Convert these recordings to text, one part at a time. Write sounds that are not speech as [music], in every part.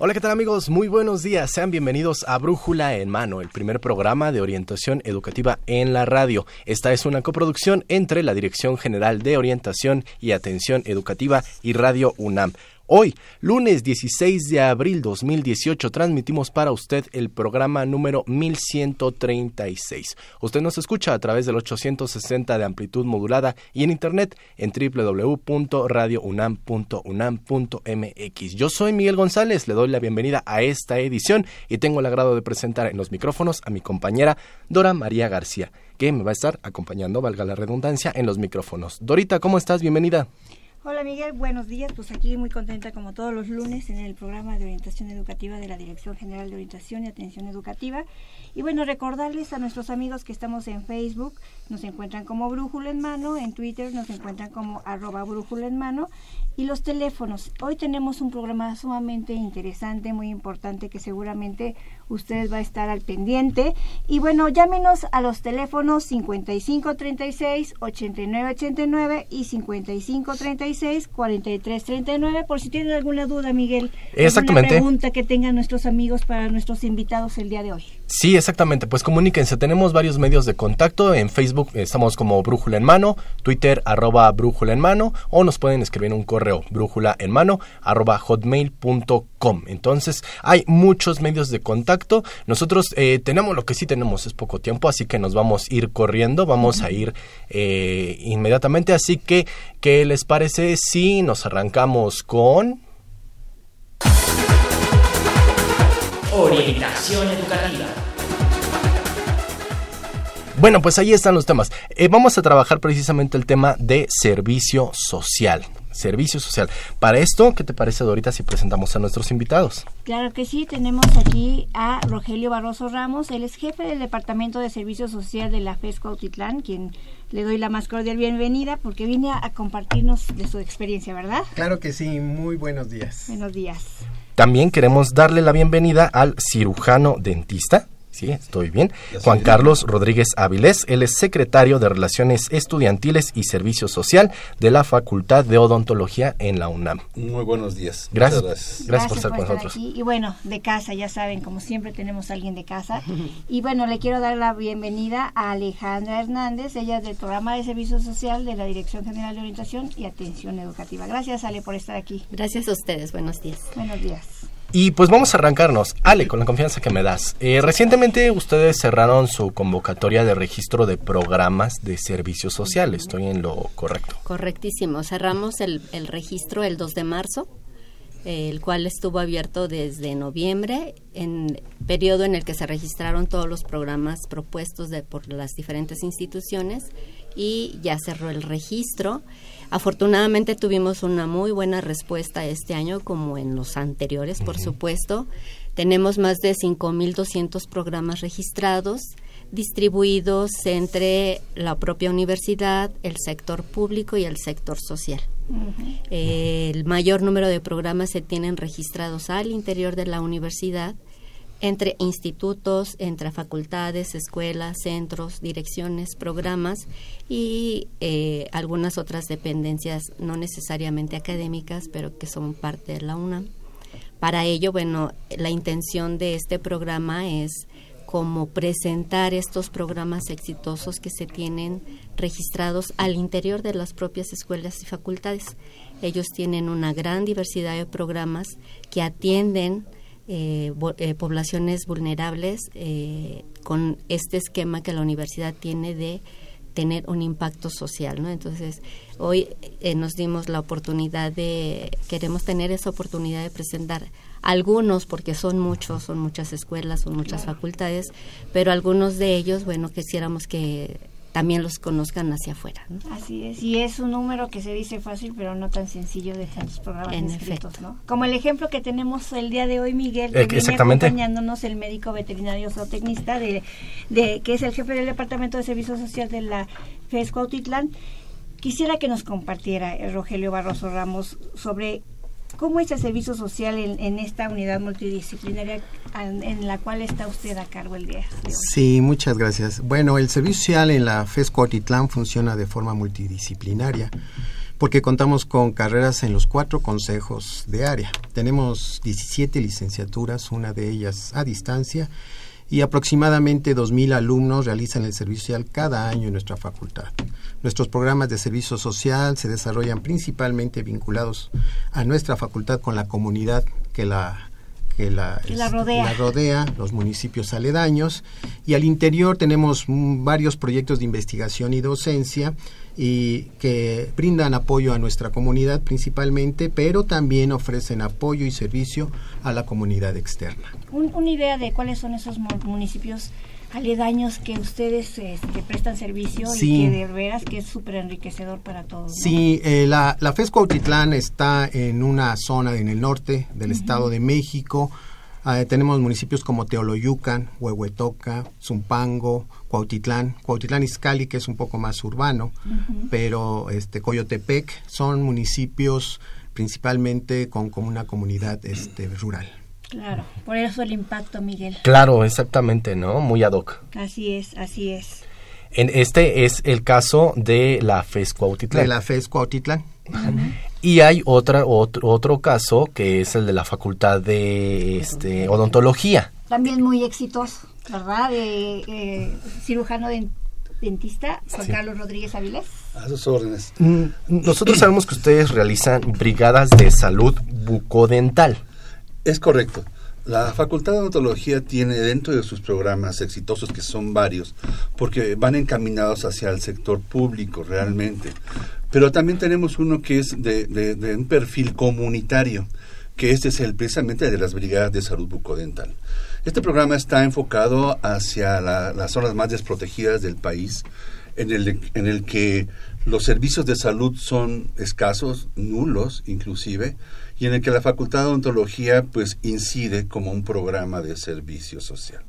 Hola, ¿qué tal amigos? Muy buenos días. Sean bienvenidos a Brújula en Mano, el primer programa de orientación educativa en la radio. Esta es una coproducción entre la Dirección General de Orientación y Atención Educativa y Radio UNAM. Hoy, lunes 16 de abril 2018, transmitimos para usted el programa número 1136. Usted nos escucha a través del 860 de amplitud modulada y en internet en www.radiounam.unam.mx. Yo soy Miguel González, le doy la bienvenida a esta edición y tengo el agrado de presentar en los micrófonos a mi compañera Dora María García, que me va a estar acompañando, valga la redundancia, en los micrófonos. Dorita, ¿cómo estás? Bienvenida. Hola Miguel, buenos días. Pues aquí muy contenta como todos los lunes en el programa de orientación educativa de la Dirección General de Orientación y Atención Educativa. Y bueno, recordarles a nuestros amigos que estamos en Facebook, nos encuentran como Brújula en Mano, en Twitter nos encuentran como arroba Brújula en Mano y los teléfonos. Hoy tenemos un programa sumamente interesante, muy importante que seguramente ustedes va a estar al pendiente. Y bueno, llámenos a los teléfonos 5536 8989 y 5536 4339 por si tienen alguna duda, Miguel. Exactamente. Alguna pregunta que tengan nuestros amigos para nuestros invitados el día de hoy. Sí, exactamente. Pues comuníquense. Tenemos varios medios de contacto. En Facebook estamos como Brújula en Mano, Twitter arroba Brújula en Mano o nos pueden escribir un correo brújula en mano arroba hotmail.com. Entonces hay muchos medios de contacto. Nosotros eh, tenemos lo que sí tenemos es poco tiempo, así que nos vamos a ir corriendo, vamos a ir eh, inmediatamente. Así que, ¿qué les parece si nos arrancamos con... Orientación educativa. Bueno, pues ahí están los temas. Eh, vamos a trabajar precisamente el tema de servicio social. Servicio social. Para esto, ¿qué te parece, Dorita, si presentamos a nuestros invitados? Claro que sí, tenemos aquí a Rogelio Barroso Ramos, él es jefe del Departamento de Servicio Social de la FESCO Autitlán, quien le doy la más cordial bienvenida porque viene a compartirnos de su experiencia, ¿verdad? Claro que sí, muy buenos días. Buenos días. También queremos darle la bienvenida al cirujano dentista, Sí, estoy bien. Juan Carlos Rodríguez Avilés, él es secretario de Relaciones Estudiantiles y Servicio Social de la Facultad de Odontología en la UNAM. Muy buenos días. Gracias. Gracias, por estar con nosotros. Y bueno, de casa, ya saben, como siempre tenemos a alguien de casa. Y bueno, le quiero dar la bienvenida a Alejandra Hernández, ella es del programa de Servicio Social de la Dirección General de Orientación y Atención Educativa. Gracias, Ale, por estar aquí. Gracias a ustedes. Buenos días. Buenos días. Y pues vamos a arrancarnos. Ale, con la confianza que me das. Eh, recientemente ustedes cerraron su convocatoria de registro de programas de servicio social. ¿Estoy en lo correcto? Correctísimo. Cerramos el, registro el 2 de marzo, el cual estuvo abierto desde noviembre, en periodo en el que se registraron todos los programas propuestos de, por las diferentes instituciones y ya cerró el registro. Afortunadamente tuvimos una muy buena respuesta este año, como en los anteriores, por supuesto. Tenemos más de 5.200 programas registrados, distribuidos entre la propia universidad, el sector público y el sector social. el mayor número de programas se tienen registrados al interior de la universidad entre institutos, entre facultades, escuelas, centros, direcciones, programas y eh, algunas otras dependencias no necesariamente académicas, pero que son parte de la UNAM. Para ello, bueno, la intención de este programa es como presentar estos programas exitosos que se tienen registrados al interior de las propias escuelas y facultades. Ellos tienen una gran diversidad de programas que atienden eh, eh, poblaciones vulnerables con este esquema que la universidad tiene de tener un impacto social, ¿no? Entonces, hoy nos dimos la oportunidad de, queremos tener esa oportunidad de presentar algunos, porque son muchos, son muchas escuelas, son muchas facultades, pero algunos de ellos, bueno, quisiéramos que también los conozcan hacia afuera. Así es, y es un número que se dice fácil, pero no tan sencillo de tantos programas en escritos, ¿no? Como el ejemplo que tenemos el día de hoy, Miguel, que viene acompañándonos el médico veterinario zootecnista, de, de, que es el jefe del Departamento de Servicio Social de la FES Cuautitlán. Quisiera que nos compartiera eh, Rogelio Barroso Ramos sobre ¿Cómo es el servicio social en, esta unidad multidisciplinaria en, la cual está usted a cargo el día? Sí, muchas gracias. Bueno, el servicio social en la FES Cuautitlán funciona de forma multidisciplinaria porque contamos con carreras en los cuatro consejos de área. Tenemos 17 licenciaturas, una de ellas a distancia, y aproximadamente 2.000 alumnos realizan el servicio social cada año en nuestra facultad. Nuestros programas de servicio social se desarrollan principalmente vinculados a nuestra facultad con la comunidad que la que la, rodea. los municipios aledaños, y al interior tenemos varios proyectos de investigación y docencia y que brindan apoyo a nuestra comunidad principalmente, pero también ofrecen apoyo y servicio a la comunidad externa. una idea de cuáles son esos municipios aledaños que ustedes este, prestan servicio y que de veras que es súper enriquecedor para todos. Sí, eh, la, la FES Cuautitlán está en una zona en el norte del Estado de México. Ah, tenemos municipios como Teoloyucan, Huehuetoca, Zumpango, Cuautitlán, Cuautitlán Izcalli, que es un poco más urbano, pero este Coyotepec son municipios principalmente con, con una comunidad este, rural. Claro, por eso el impacto, Miguel. Claro, exactamente, ¿no? Muy ad hoc. Así es, así es. En este es el caso de la FES Cuautitlán. De la FES Cuautitlán. Y hay otra, otro, otro caso que es el de la Facultad de este, Odontología. También muy exitoso, ¿verdad? De, eh, cirujano dentista, Juan Carlos Rodríguez Avilés. A sus órdenes. Mm, nosotros sabemos que ustedes realizan brigadas de salud bucodental. Es correcto. La Facultad de Odontología tiene dentro de sus programas exitosos, que son varios, porque van encaminados hacia el sector público realmente. Pero también tenemos uno que es de, un perfil comunitario, que este es el precisamente de las brigadas de salud bucodental. Este programa está enfocado hacia las zonas más desprotegidas del país, en el, en el que los servicios de salud son escasos, nulos inclusive, y en el que la Facultad de Odontología pues incide como un programa de servicio social.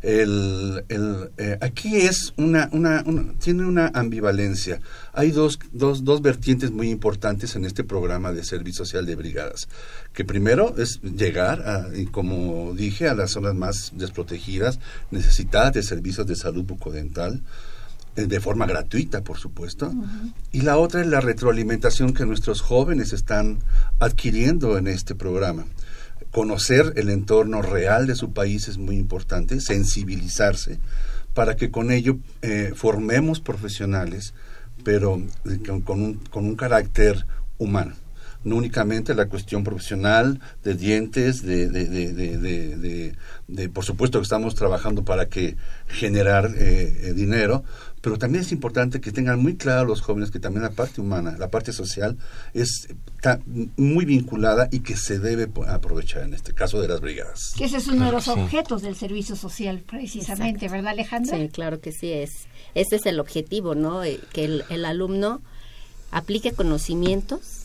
El, el, eh, aquí es una, una, tiene una ambivalencia. Hay dos, dos, dos vertientes muy importantes en este programa de servicio social de brigadas. Que primero es llegar, a, como dije, a las zonas más desprotegidas, necesitadas de servicios de salud bucodental de forma gratuita, por supuesto. Y la otra es la retroalimentación que nuestros jóvenes están adquiriendo en este programa. Conocer el entorno real de su país es muy importante, sensibilizarse, para que con ello eh, formemos profesionales, pero eh, con, un, con un carácter humano no únicamente la cuestión profesional de dientes, de, de, de, de por supuesto que estamos trabajando para que generar dinero, pero también es importante que tengan muy claro los jóvenes que también la parte humana, la parte social, es está muy vinculada y que se debe aprovechar en este caso de las brigadas. Que ese es uno de los objetos del servicio social, precisamente, ¿verdad, Alejandra? Sí, claro que sí es. Ese es el objetivo, ¿no? Eh, que el, alumno aplique conocimientos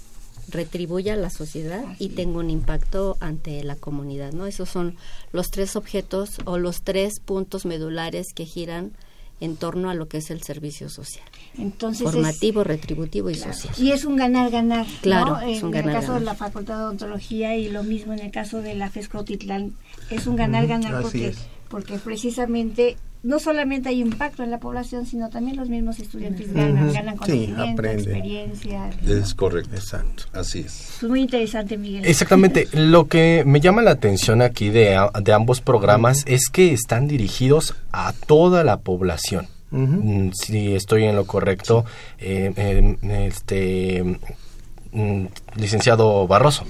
retribuya a la sociedad y tenga un impacto ante la comunidad, ¿no? Esos son los tres objetos o los tres puntos medulares que giran en torno a lo que es el servicio social. Entonces formativo, retributivo y social. Y es un ganar-ganar. Claro, en el caso de la Facultad de Odontología y lo mismo en el caso de la FESCOTITLAN. Es un ganar-ganar porque, porque precisamente no solamente hay impacto en la población, sino también los mismos estudiantes ganan, ganan conocimiento, experiencia. Es correcto, exacto, así es. Es muy interesante, Miguel. Exactamente, [laughs] lo que me llama la atención aquí de, de ambos programas es que están dirigidos a toda la población. Mm, si estoy en lo correcto, eh, este mm, licenciado Barroso.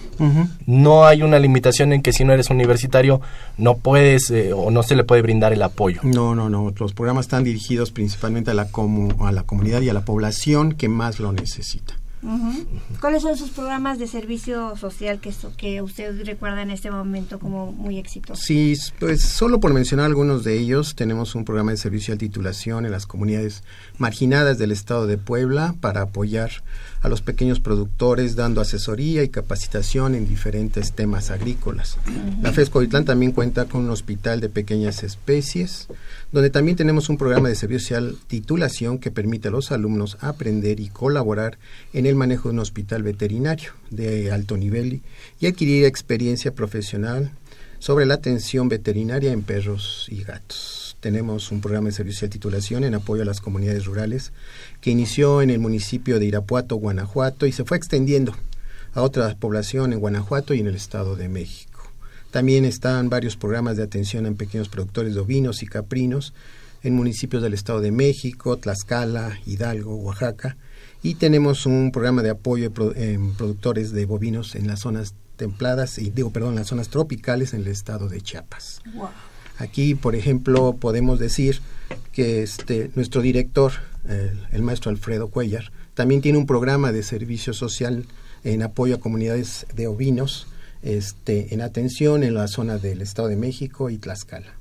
No hay una limitación en que si no eres universitario no puedes eh, o no se le puede brindar el apoyo. No, no, no. Los programas están dirigidos principalmente a la, a la comunidad y a la población que más lo necesita. ¿Cuáles son sus programas de servicio social que, que usted recuerda en este momento como muy exitosos? Sí, pues solo por mencionar algunos de ellos, tenemos un programa de servicio a titulación en las comunidades marginadas del estado de Puebla para apoyar a los pequeños productores dando asesoría y capacitación en diferentes temas agrícolas. La FES también cuenta con un hospital de pequeñas especies, donde también tenemos un programa de servicio social titulación que permite a los alumnos aprender y colaborar en el manejo de un hospital veterinario de alto nivel y adquirir experiencia profesional sobre la atención veterinaria en perros y gatos tenemos un programa de servicio de titulación en apoyo a las comunidades rurales que inició en el municipio de Irapuato, Guanajuato, y se fue extendiendo a otra población en Guanajuato y en el Estado de México. También están varios programas de atención en pequeños productores de ovinos y caprinos en municipios del Estado de México, Tlaxcala, Hidalgo, Oaxaca, y tenemos un programa de apoyo en productores de bovinos en las zonas templadas y digo perdón, las zonas tropicales en el estado de Chiapas. Aquí, por ejemplo, podemos decir que este, nuestro director, el, maestro Alfredo Cuellar, también tiene un programa de servicio social en apoyo a comunidades de ovinos, este, en atención en la zona del Estado de México y Tlaxcala.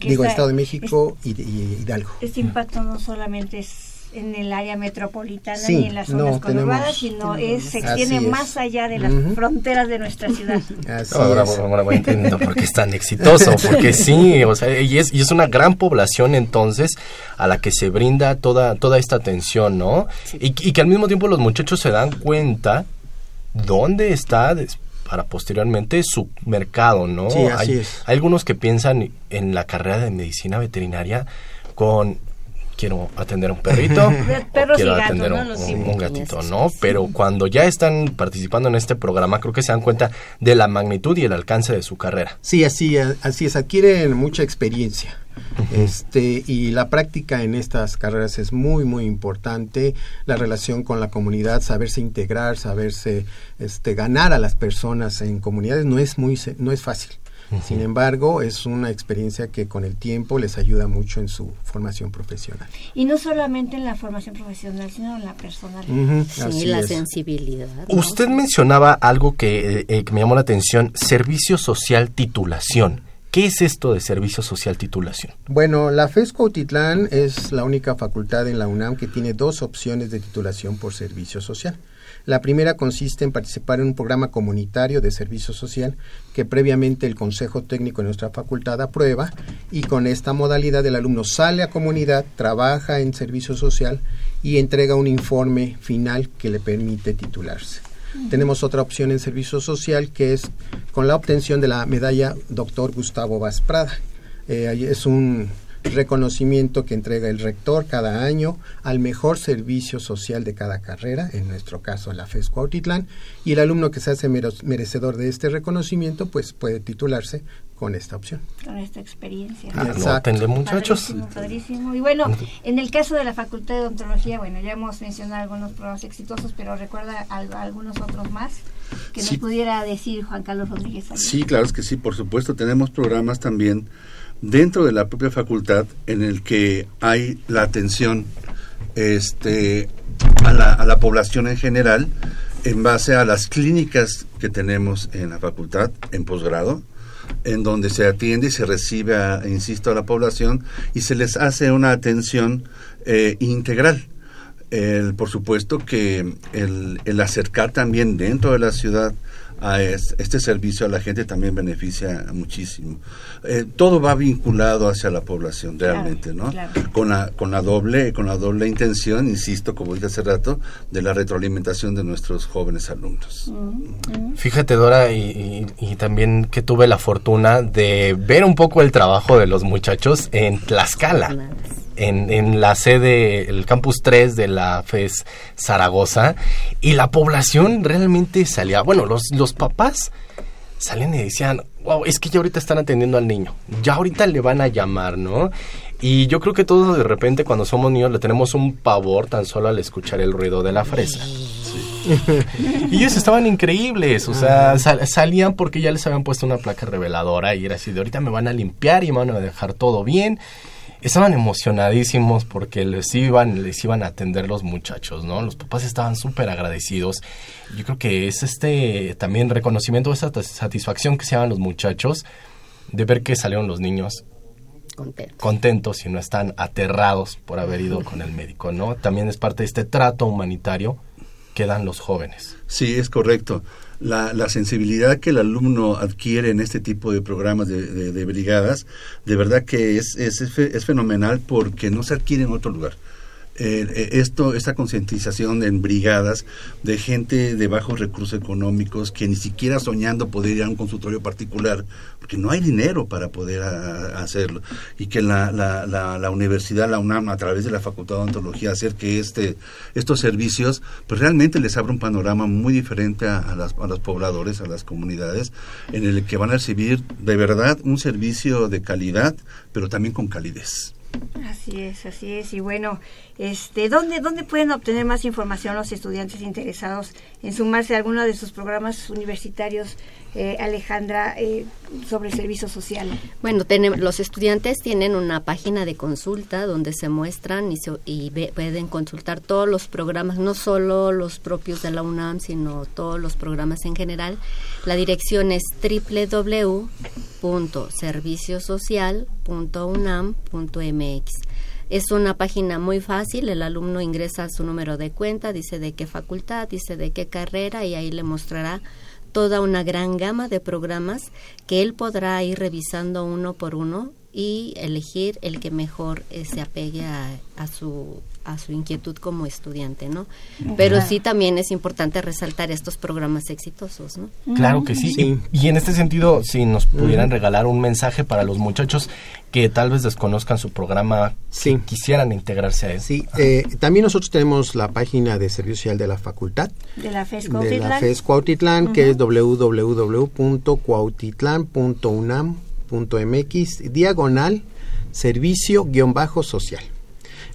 Digo, Estado de México y, y, Hidalgo. Este impacto no solamente es en el área metropolitana y en las zonas conurbadas, sino es, se extiende más allá de las fronteras de nuestra ciudad. [laughs] ahora, voy entendiendo por qué es tan exitoso, porque sí, o sea, y es, y es una gran población entonces a la que se brinda toda, toda esta atención, ¿no? Y, y, que al mismo tiempo los muchachos se dan cuenta dónde está para posteriormente su mercado, ¿no? Sí, así hay, es. hay algunos que piensan en la carrera de medicina veterinaria con quiero atender a un perrito, [laughs] quiero atender a un, gatito, ¿no? Pero cuando ya están participando en este programa, creo que se dan cuenta de la magnitud y el alcance de su carrera. Sí, así, así es, adquieren mucha experiencia. Este, y la práctica en estas carreras es muy muy importante la relación con la comunidad saberse integrar saberse este ganar a las personas en comunidades no es muy no es fácil sin embargo, es una experiencia que con el tiempo les ayuda mucho en su formación profesional. Y no solamente en la formación profesional, sino en la personal. sí, la sensibilidad. Usted mencionaba algo que, eh, que me llamó la atención, servicio social titulación. ¿Qué es esto de servicio social titulación? Bueno, la FESCO Titlán es la única facultad en la UNAM que tiene dos opciones de titulación por servicio social. La primera consiste en participar en un programa comunitario de servicio social que previamente el Consejo Técnico de nuestra facultad aprueba y con esta modalidad el alumno sale a comunidad, trabaja en servicio social y entrega un informe final que le permite titularse. Tenemos otra opción en servicio social que es con la obtención de la medalla Doctor Gustavo Vasprada. Eh, es un reconocimiento que entrega el rector cada año al mejor servicio social de cada carrera, en nuestro caso la FES Cuautitlán, y el alumno que se hace merecedor de este reconocimiento pues puede titularse con esta opción. Con esta experiencia. Ah, no, muchachos. Padrísimo, Y bueno, en el caso de la Facultad de Odontología, bueno, ya hemos mencionado algunos programas exitosos, pero recuerda algunos otros más que nos pudiera decir Juan Carlos Rodríguez. Sí, claro es que sí, por supuesto, tenemos programas también dentro de la propia facultad en el que hay la atención este, a, la, a la población en general en base a las clínicas que tenemos en la facultad en posgrado, en donde se atiende y se recibe, insisto, a la población y se les hace una atención eh, integral. El, por supuesto que el, el acercar también dentro de la ciudad a este servicio a la gente también beneficia muchísimo. Eh, todo va vinculado hacia la población realmente, ¿no? Con la con la doble con la doble intención, insisto, como dije hace rato, de la retroalimentación de nuestros jóvenes alumnos. Fíjate Dora y, también que tuve la fortuna de ver un poco el trabajo de los muchachos en Tlaxcala en, en la sede, el campus 3 de la FES Zaragoza, y la población realmente salía, bueno, los, los papás salían y decían, wow, es que ya ahorita están atendiendo al niño, ya ahorita le van a llamar, ¿no? Y yo creo que todos de repente cuando somos niños le tenemos un pavor tan solo al escuchar el ruido de la fresa. y ellos estaban increíbles, o sea, sal- salían porque ya les habían puesto una placa reveladora y era así de ahorita me van a limpiar y me van a dejar todo bien. Estaban emocionadísimos porque les iban, les iban a atender los muchachos, ¿no? Los papás estaban súper agradecidos. Yo creo que es este también reconocimiento, esa satisfacción que se llaman los muchachos de ver que salieron los niños Contento. contentos y no están aterrados por haber ido [laughs] con el médico, ¿no? También es parte de este trato humanitario que dan los jóvenes. Sí, es correcto. La, la sensibilidad que el alumno adquiere en este tipo de programas de, de- brigadas, de verdad que es, es, es fenomenal porque no se adquiere en otro lugar. Eh, eh, esto, esta concientización en brigadas de gente de bajos recursos económicos que ni siquiera soñando poder ir a un consultorio particular, porque no hay dinero para poder hacerlo, y que la, la, la, la universidad, la UNAM, a través de la Facultad de Odontología, hacer que este, estos servicios, pues realmente les abra un panorama muy diferente a las, a los pobladores, a las comunidades, en el que van a recibir de verdad un servicio de calidad, pero también con calidez. Así es, así es. Y bueno, este, ¿dónde, ¿dónde pueden obtener más información los estudiantes interesados en sumarse a alguno de sus programas universitarios, eh, Alejandra, eh, sobre servicio social? Bueno, tenem- los estudiantes tienen una página de consulta donde se muestran y, se- y ve- pueden consultar todos los programas, no solo los propios de la UNAM, sino todos los programas en general. La dirección es www.serviciosocial.unam.mx. Es una página muy fácil, el alumno ingresa su número de cuenta, dice de qué facultad, dice de qué carrera y ahí le mostrará toda una gran gama de programas que él podrá ir revisando uno por uno y elegir el que mejor eh, se apegue a, a su a su inquietud como estudiante, ¿no? Pero sí también es importante resaltar estos programas exitosos, ¿no? Claro que sí. Sí. Y, y en este sentido, si nos pudieran regalar un mensaje para los muchachos que tal vez desconozcan su programa, Sí. que quisieran integrarse a él. Sí, eh, también nosotros tenemos la página de servicio social de la facultad, De la FES de la Cuautitlán. FES Cuautitlán, que es www.cuautitlán.unam.mx, diagonal, servicio-social.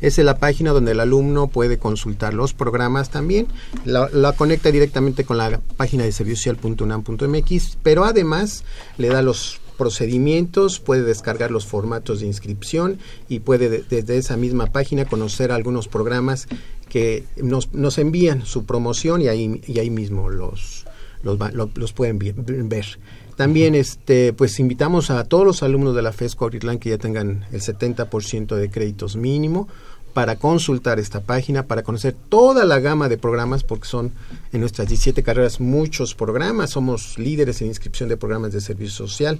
Esa es la página donde el alumno puede consultar los programas también. La, conecta directamente con la página de serviciosocial.unam.mx, pero además le da los procedimientos, puede descargar los formatos de inscripción y puede de- desde esa misma página conocer algunos programas que nos, nos envían su promoción y ahí, y ahí mismo los, los, pueden ver. También este pues invitamos a todos los alumnos de la FES Cuautitlán que ya tengan el 70% de créditos mínimo para consultar esta página, para conocer toda la gama de programas, porque son en nuestras 17 carreras muchos programas, somos líderes en inscripción de programas de servicio social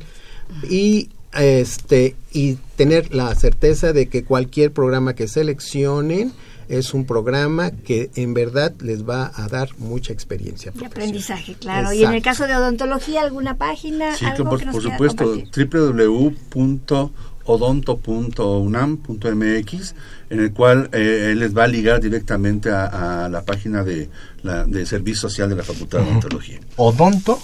y este y tener la certeza de que cualquier programa que seleccionen es un programa que en verdad les va a dar mucha experiencia. Profesional. aprendizaje, claro. Y en el caso de odontología, ¿alguna página? Sí, algo por, que nos por supuesto, www.odonto.unam.mx, en el cual eh, él les va a ligar directamente a, a la página de, la, de Servicio Social de la Facultad de Odontología. Odonto.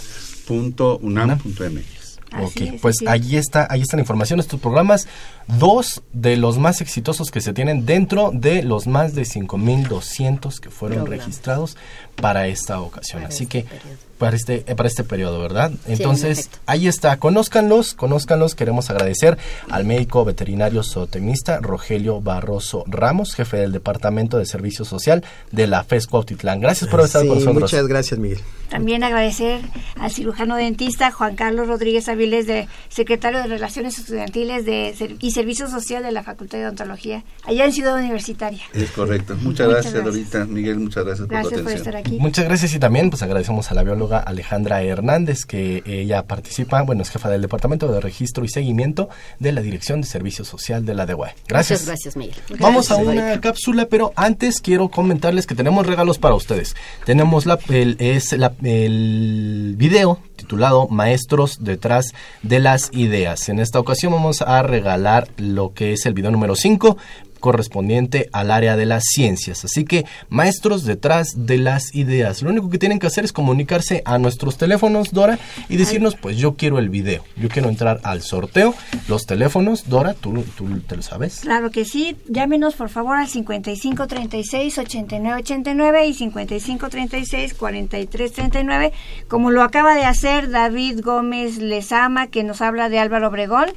Punto unam.mx. Así ok, es, pues es. ahí está, ahí está la información. Estos programas, dos de los más exitosos que se tienen dentro de los más de 5.200 que fueron registrados para esta ocasión. Para Así este que periodo. Para este eh, para este periodo, ¿verdad? en Entonces, ahí está, conózcanlos, conózcanlos. Queremos agradecer al médico veterinario zootemista Rogelio Barroso Ramos, jefe del Departamento de Servicio Social de la FES Cuautitlán. Gracias por estar Sí, con nosotros. muchas gracias, Miguel. También agradecer al cirujano dentista Juan Carlos Rodríguez Aviles, de secretario de Relaciones Estudiantiles de, Ser- y Servicio Social de la Facultad de Odontología, allá en Ciudad Universitaria. Es correcto. Muchas, Muchas gracias, gracias. Lorita. Miguel, muchas gracias, Gracias por por tu atención. estar aquí. Muchas gracias y también pues agradecemos a la bióloga Alejandra Hernández que ella participa, bueno, es jefa del Departamento de Registro y Seguimiento de la Dirección de Servicio Social de la DUE. Gracias. Muchas gracias, Miguel. Vamos a una cápsula, pero antes quiero comentarles que tenemos regalos para ustedes. Tenemos la, el, es la- el video titulado Maestros detrás de las ideas. En esta ocasión vamos a regalar lo que es el video número 5, correspondiente al área de las ciencias. Así que maestros detrás de las ideas. Lo único que tienen que hacer es comunicarse a nuestros teléfonos, Dora, y decirnos, pues yo quiero el video, yo quiero entrar al sorteo. Los teléfonos, Dora, ¿tú, tú te lo sabes? Claro que sí. Llámenos por favor al 5536-8989 y 5536-4339, como lo acaba de hacer David Gómez Lezama, que nos habla de Álvaro Obregón,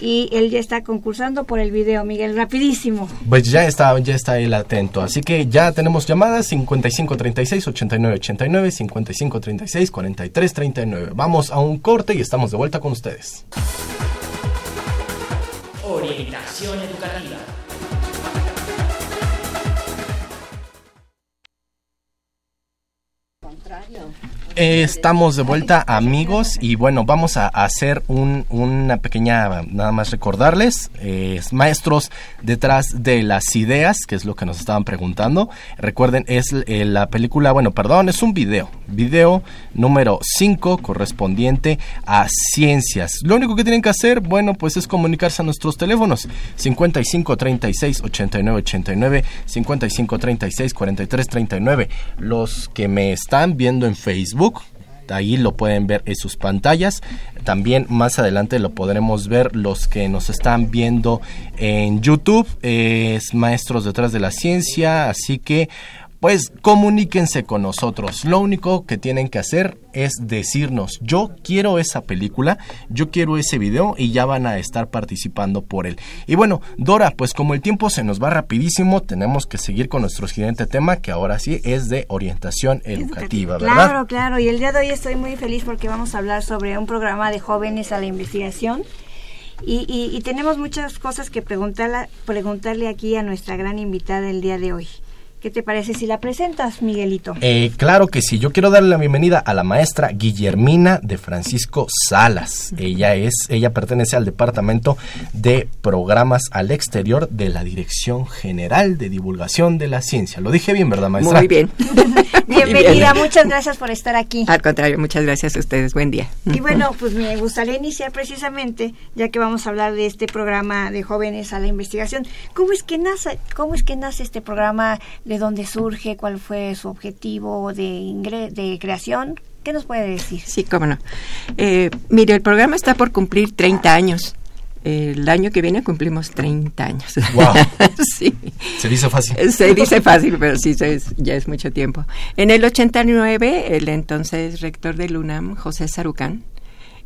y él ya está concursando por el video, Miguel, rapidísimo. Pues ya está, ya está él atento. Así que ya tenemos llamadas 5536-8989, 5536-4339. Vamos a un corte y estamos de vuelta con ustedes. Orientación educativa. Estamos de vuelta amigos y bueno, vamos a hacer una pequeña, nada más recordarles, maestros detrás de las ideas, que es lo que nos estaban preguntando. Recuerden, es eh, la película, bueno, perdón, es un video, video número 5 correspondiente a ciencias. Lo único que tienen que hacer, bueno, pues es comunicarse a nuestros teléfonos 55 36 89 89, 55 36 43 39. Los que me están viendo en Facebook, Ahí lo pueden ver en sus pantallas. También más adelante lo podremos ver los que nos están viendo en YouTube. Es Maestros detrás de la Ciencia. Así que pues comuníquense con nosotros. Lo único que tienen que hacer es decirnos, yo quiero esa película, yo quiero ese video y ya van a estar participando por él. Y bueno, Dora, pues como el tiempo se nos va rapidísimo, tenemos que seguir con nuestro siguiente tema, que ahora sí es de orientación educativa, ¿verdad? Claro, claro, y el día de hoy estoy muy feliz porque vamos a hablar sobre un programa de jóvenes a la investigación. Y, tenemos muchas cosas que preguntarle, preguntarle aquí a nuestra gran invitada el día de hoy. ¿Qué te parece si la presentas, Miguelito? Eh, claro que sí. Yo quiero darle la bienvenida a la maestra Guillermina de Francisco Salas. Ella es, ella pertenece al departamento de programas al exterior de la Dirección General de Divulgación de la Ciencia. Lo dije bien, ¿verdad, maestra? Muy bien. [laughs] Bienvenida. Muchas gracias por estar aquí. Al contrario, muchas gracias a ustedes. Buen día. Y bueno, pues me gustaría iniciar precisamente, ya que vamos a hablar de este programa de jóvenes a la investigación. ¿Cómo es que nace, cómo es que nace este programa de de dónde surge, cuál fue su objetivo de, de creación. ¿Qué nos puede decir? Sí, cómo no. Eh, mire, el programa está por cumplir 30 años. El año que viene cumplimos 30 años. Wow. [laughs] sí. Se dice fácil. Se dice fácil, pero sí, ya es mucho tiempo. En el 89, el entonces rector del UNAM, José Sarucán,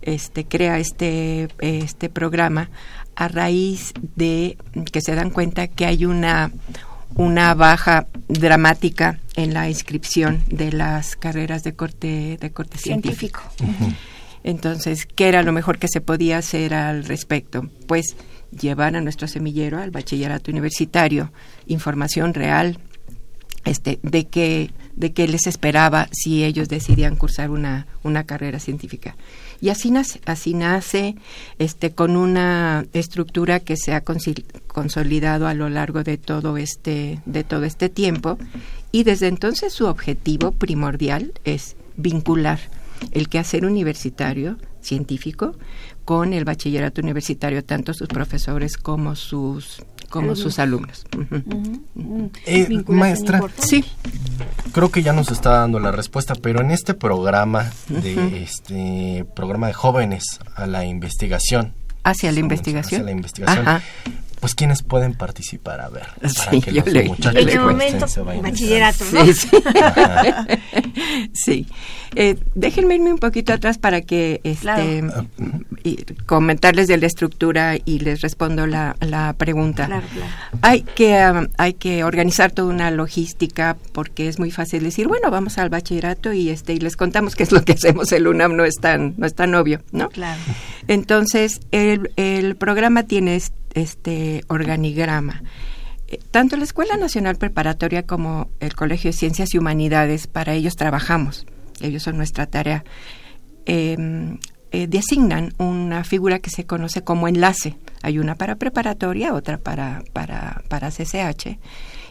este, crea este, este programa a raíz de que se dan cuenta que hay una, una baja dramática en la inscripción de las carreras de corte de corte científico. Entonces, ¿qué era lo mejor que se podía hacer al respecto? Pues llevar a nuestro semillero, al bachillerato universitario, información real este, de qué de qué les esperaba si ellos decidían cursar una, una carrera científica. Y así nace, así nace este, con una estructura que se ha consolidado a lo largo de todo este, de todo este tiempo. Y desde entonces su objetivo primordial es vincular el quehacer universitario científico con el bachillerato universitario, tanto sus profesores como sus como sus alumnos. Eh, maestra, sí, creo que ya nos está dando la respuesta, pero en este programa de este programa de jóvenes a la investigación, hacia la investigación, hacia la investigación, pues quiénes pueden participar a ver [laughs] sí, yo le, en el momento bachillerato sí, sí. [laughs] [laughs] sí. Eh, déjenme irme un poquito atrás para que este y comentarles de la estructura y les respondo la, la pregunta. Claro, hay que um, hay que organizar toda una logística porque es muy fácil decir bueno vamos al bachillerato y este y les contamos qué es lo que hacemos el UNAM no es tan no es tan obvio no claro. Entonces el, el programa tiene este organigrama. Eh, tanto la Escuela Nacional Preparatoria como el Colegio de Ciencias y Humanidades, para ellos trabajamos, ellos son nuestra tarea, em, eh, designan una figura que se conoce como enlace. Hay una para preparatoria, otra para, para, para CCH,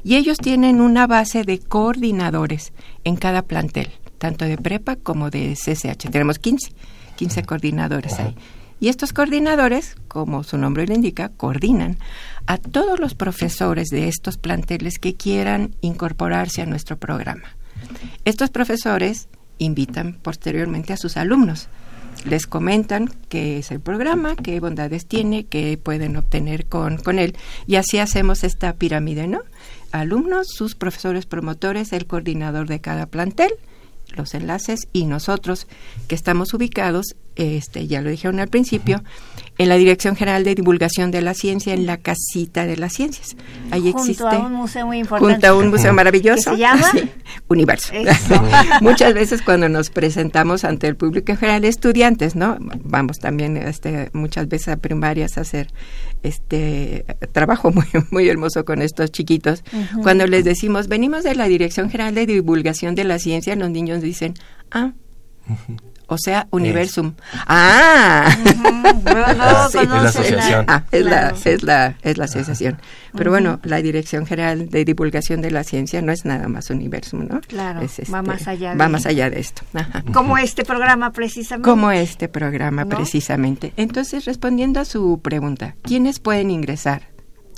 y ellos tienen una base de coordinadores en cada plantel, tanto de prepa como de CCH. Tenemos 15, 15 coordinadores ahí Y estos coordinadores, como su nombre lo indica, coordinan a todos los profesores de estos planteles que quieran incorporarse a nuestro programa. Estos profesores invitan posteriormente a sus alumnos. Les comentan qué es el programa, qué bondades tiene, qué pueden obtener con, con él. Y así hacemos esta pirámide, ¿no? Alumnos, sus profesores promotores, el coordinador de cada plantel, los enlaces y nosotros que estamos ubicados, este, ya lo dijeron al principio, en la Dirección General de Divulgación de la Ciencia, en la Casita de las Ciencias. Ahí junto existe. a un museo muy importante. Junto a un museo maravilloso. ¿Que se llama? Sí, Universo. [laughs] Muchas veces cuando nos presentamos ante el público en general, estudiantes, ¿no? Vamos también este, muchas veces a primarias a hacer este trabajo muy, [laughs] muy hermoso con estos chiquitos. Cuando les decimos, venimos de la Dirección General de Divulgación de la Ciencia, los niños dicen, ah, o sea, Universum. Ah, Sí. conocen Es la asociación. Ah, es, Claro. la, es, la, es la asociación. Pero bueno, la Dirección General de Divulgación de la Ciencia no es nada más Universum, ¿no? Claro, Es, va este, más allá Va de- más allá de esto. Ajá. Como este programa precisamente. Como este programa, ¿No? precisamente. Entonces, respondiendo a su pregunta, ¿quiénes pueden ingresar?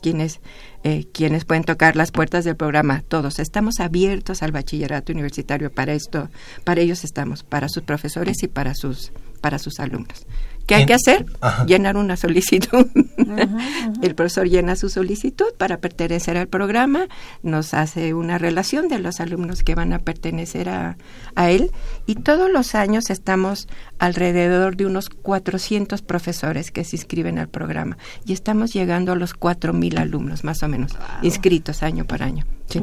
¿Quiénes, eh, ¿Quiénes pueden tocar las puertas del programa? Todos. Estamos abiertos al bachillerato universitario para esto. Para ellos estamos, para sus profesores y para sus, para sus alumnos. ¿Qué hay que hacer? Ajá. Llenar una solicitud. [laughs] El profesor llena su solicitud para pertenecer al programa, nos hace una relación de los alumnos que van a pertenecer a, a él y todos los años estamos alrededor de unos 400 profesores que se inscriben al programa y estamos llegando a los 4.000 alumnos más o menos inscritos año por año. Sí.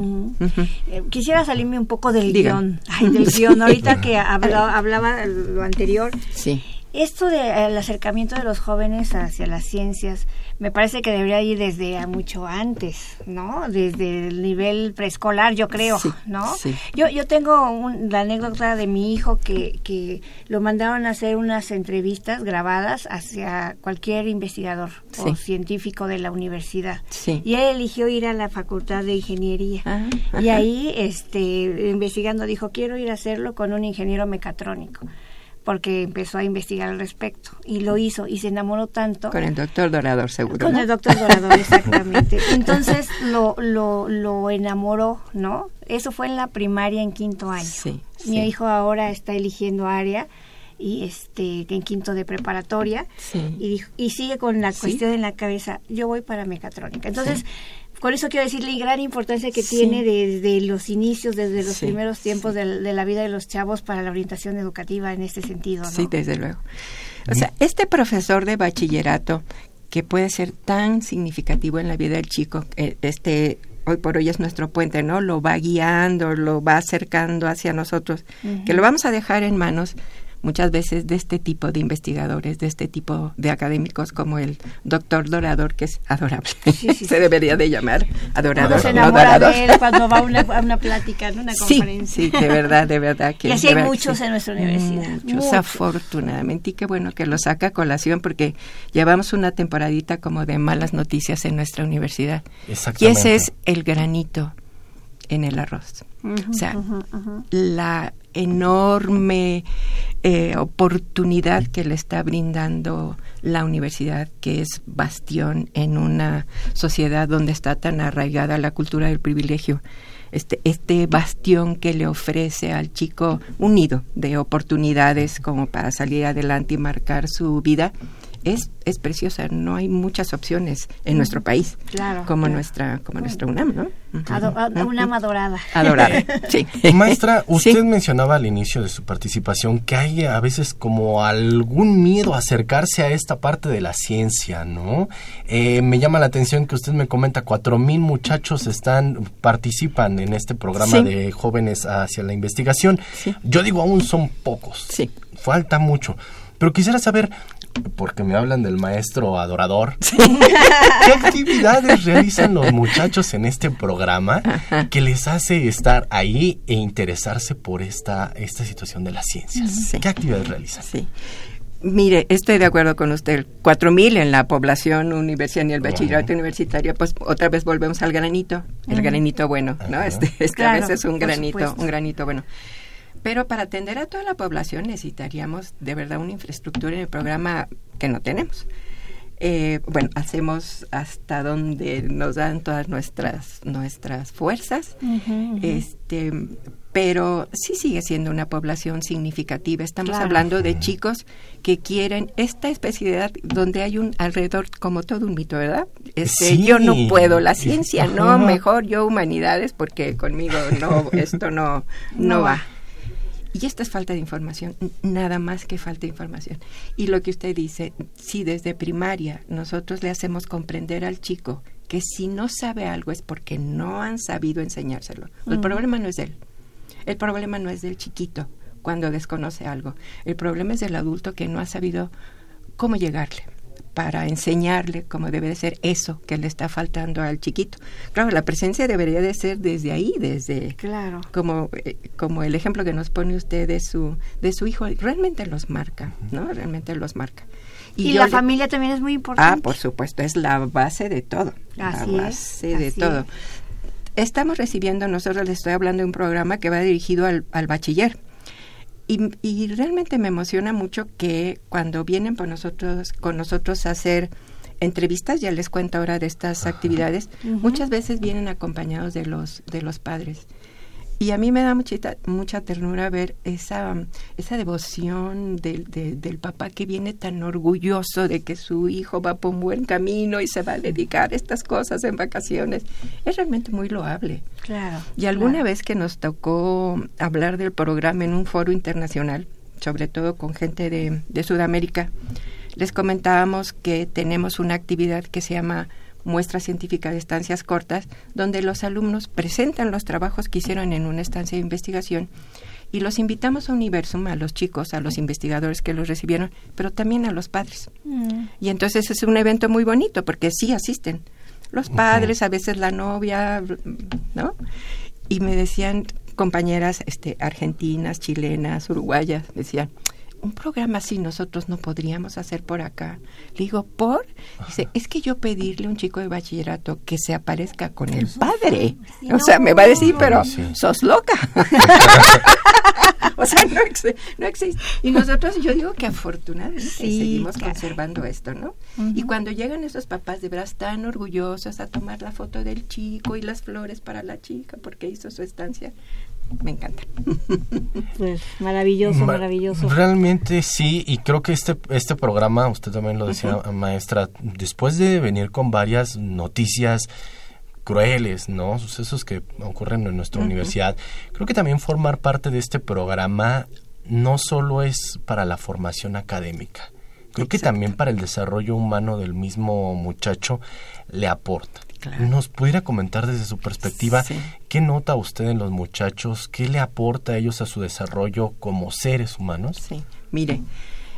Eh, Quisiera salirme un poco del Diga. guion. Ay, del guion. [laughs] Ahorita que habla- hablaba lo anterior, Sí. Esto del acercamiento de los jóvenes hacia las ciencias me parece que debería ir desde mucho antes, ¿no? Desde el nivel preescolar, yo creo, Sí, ¿no? sí. Yo, yo tengo un- la anécdota de mi hijo que, que lo mandaron a hacer unas entrevistas grabadas hacia cualquier investigador o científico de la universidad. Sí. Y él eligió ir a la Facultad de Ingeniería. Ah, Y ahí, este, investigando, dijo, quiero ir a hacerlo con un ingeniero mecatrónico, porque empezó a investigar al respecto. Y lo hizo, y se enamoró tanto. Con el doctor Dorador, seguro. Con ¿no? el doctor Dorador, [laughs] exactamente. Entonces lo, lo, lo enamoró, ¿no? Eso fue en la primaria, en quinto año. Sí, Mi sí. hijo ahora está eligiendo área y este en quinto de preparatoria Sí. y, dijo- y sigue con la cuestión en la cabeza, yo voy para mecatrónica. Entonces, con eso quiero decirle gran importancia que Sí. tiene desde los inicios, desde los Sí, primeros tiempos sí. de, de la vida de los chavos para la orientación educativa en este sentido, ¿no? Sí, desde luego. O sea, este profesor de bachillerato que puede ser tan significativo en la vida del chico, eh, este hoy por hoy es nuestro puente, ¿no? Lo va guiando, lo va acercando hacia nosotros, que lo vamos a dejar en manos muchas veces de este tipo de investigadores, de este tipo de académicos como el doctor Dorador, que es adorable. Sí, sí, [laughs] sí. Se debería de llamar adorador, Uno se enamora de él cuando va a una, a una plática, ¿no? Una conferencia. sí, de verdad, de verdad. Que [laughs] Y así de hay verdad, muchos en nuestra universidad, Muchos, muchos. afortunadamente. Y qué bueno que lo saca a colación porque llevamos una temporadita como de malas noticias en nuestra universidad. Y Exactamente. ese es el granito en el arroz. O sea, la enorme eh, oportunidad que le está brindando la universidad, que es bastión en una sociedad donde está tan arraigada la cultura del privilegio. Este, este bastión que le ofrece al chico un nido de oportunidades como para salir adelante y marcar su vida es, es preciosa. No hay muchas opciones en nuestro país Claro, como claro. nuestra como nuestra UNAM, ¿no? Ujú. Ado- a- una ama dorada. Adorada, [laughs] sí. Maestra, usted Sí. mencionaba al inicio de su participación que hay a veces como algún miedo a acercarse a esta parte de la ciencia, ¿no? Eh, me llama la atención que usted me comenta, cuatro mil muchachos están, participan en este programa Sí. de jóvenes hacia la investigación. Sí. Yo digo, aún son pocos. Sí. Falta mucho. Pero quisiera saber, porque me hablan del maestro adorador, [laughs] ¿qué actividades realizan los muchachos en este programa que les hace estar ahí e interesarse por esta, esta situación de las ciencias? Sí. ¿Qué actividades realizan? Sí. Mire, estoy de acuerdo con usted. Cuatro mil en la población universitaria y el bachillerato universitario, pues otra vez volvemos al granito, el granito bueno, ¿no? Este, este a Claro, veces es un granito, un granito bueno. Pero para atender a toda la población necesitaríamos de verdad una infraestructura en el programa que no tenemos. Eh, bueno, hacemos hasta donde nos dan todas nuestras nuestras fuerzas, este, pero sí sigue siendo una población significativa. Estamos hablando de chicos que quieren esta especialidad donde hay un alrededor como todo un mito, ¿verdad? Este, yo no puedo la ciencia, [laughs] no, mejor yo humanidades porque conmigo no esto no no, va. Y esta es falta de información, nada más que falta de información. Y lo que usted dice, si desde primaria nosotros le hacemos comprender al chico que si no sabe algo es porque no han sabido enseñárselo. El problema no es de él. El problema no es del chiquito cuando desconoce algo. El problema es del adulto que no ha sabido cómo llegarle para enseñarle cómo debe de ser eso que le está faltando al chiquito. Claro, la presencia debería de ser desde ahí, desde claro. como eh, como el ejemplo que nos pone usted de su de su hijo realmente los marca, ¿no? Realmente los marca. Y, la familia también es muy importante. Ah, por supuesto, es la base de todo. Así la base de todo. Estamos recibiendo, nosotros les estoy hablando de un programa que va dirigido al, al bachiller y, realmente me emociona mucho que cuando vienen por nosotros, con nosotros a hacer entrevistas, ya les cuento ahora de estas actividades, muchas veces vienen acompañados de los, de los padres. Y a mí me da mucha, mucha ternura ver esa, esa devoción del, del papá que viene tan orgulloso de que su hijo va por un buen camino y se va a dedicar a estas cosas en vacaciones. Es realmente muy loable. Claro. Y alguna vez que nos tocó hablar del programa en un foro internacional, sobre todo con gente de, de Sudamérica, les comentábamos que tenemos una actividad que se llama muestra científica de estancias cortas, donde los alumnos presentan los trabajos que hicieron en una estancia de investigación y los invitamos a Universum, a los chicos, a los investigadores que los recibieron, pero también a los padres. Mm. Y entonces es un evento muy bonito porque sí asisten los padres, a veces la novia, ¿no? Y me decían compañeras este, argentinas, chilenas, uruguayas, decían, un programa así nosotros no podríamos hacer por acá. Le digo, ¿por? Dice, es que yo pedirle a un chico de bachillerato que se aparezca con el padre. o sea, me va a decir, pero sos loca. [laughs] o sea, no, existe. Y nosotros, yo digo que afortunadamente seguimos conservando esto, ¿no? Y cuando llegan esos papás de verdad tan orgullosos a tomar la foto del chico y las flores para la chica porque hizo su estancia, me encanta. Pues maravilloso, maravilloso. Realmente sí, y creo que este, este programa, usted también lo decía, maestra, después de venir con varias noticias crueles, ¿no? Sucesos que ocurren en nuestra universidad, creo que también formar parte de este programa no solo es para la formación académica, creo que también para el desarrollo humano del mismo muchacho le aporta. ¿Nos pudiera comentar desde su perspectiva qué nota usted en los muchachos, qué le aporta a ellos a su desarrollo como seres humanos? Sí, mire,